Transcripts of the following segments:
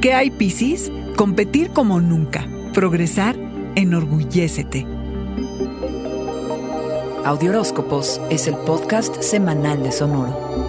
¿Qué hay, Piscis? Competir como nunca. Progresar, enorgullécete. Audioróscopos es el podcast semanal de Sonoro.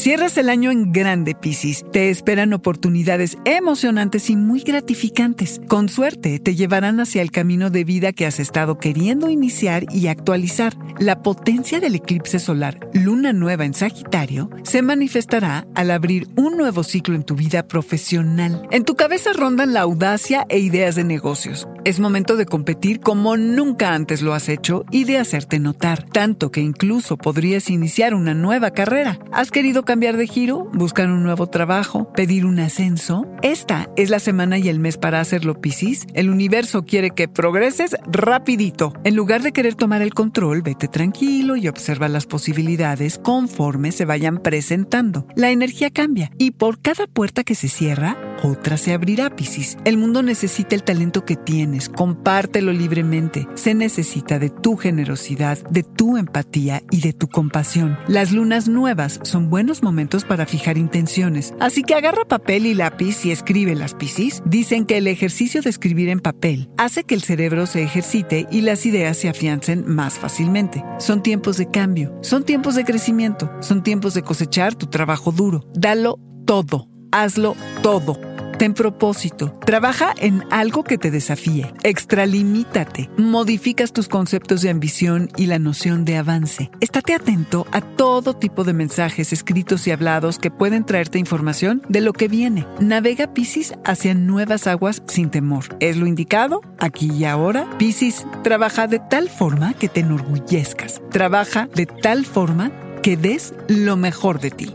Cierras el año en grande, Piscis. Te esperan oportunidades emocionantes y muy gratificantes. Con suerte, te llevarán hacia el camino de vida que has estado queriendo iniciar y actualizar. La potencia del eclipse solar, luna nueva en Sagitario, se manifestará al abrir un nuevo ciclo en tu vida profesional. En tu cabeza rondan la audacia e ideas de negocios. Es momento de competir como nunca antes lo has hecho y de hacerte notar, tanto que incluso podrías iniciar una nueva carrera. Has querido cambiar de giro, buscar un nuevo trabajo, pedir un ascenso. Esta es la semana y el mes para hacerlo, Piscis. El universo quiere que progreses rapidito. En lugar de querer tomar el control, vete tranquilo y observa las posibilidades conforme se vayan presentando. La energía cambia y por cada puerta que se cierra, otra se abrirá, Piscis. El mundo necesita el talento que tienes, compártelo libremente. Se necesita de tu generosidad, de tu empatía y de tu compasión. Las lunas nuevas son buenos momentos para fijar intenciones, así que agarra papel y lápiz y escribe las Piscis. Dicen que el ejercicio de escribir en papel hace que el cerebro se ejercite y las ideas se afiancen más fácilmente. Son tiempos de cambio, son tiempos de crecimiento, son tiempos de cosechar tu trabajo duro. Dalo todo, hazlo todo Ten propósito. Trabaja en algo que te desafíe. Extralimítate. Modificas tus conceptos de ambición y la noción de avance. Estate atento a todo tipo de mensajes escritos y hablados que pueden traerte información de lo que viene. Navega Piscis hacia nuevas aguas sin temor. ¿Es lo indicado? Aquí y ahora. Piscis, trabaja de tal forma que te enorgullezcas. Trabaja de tal forma que des lo mejor de ti.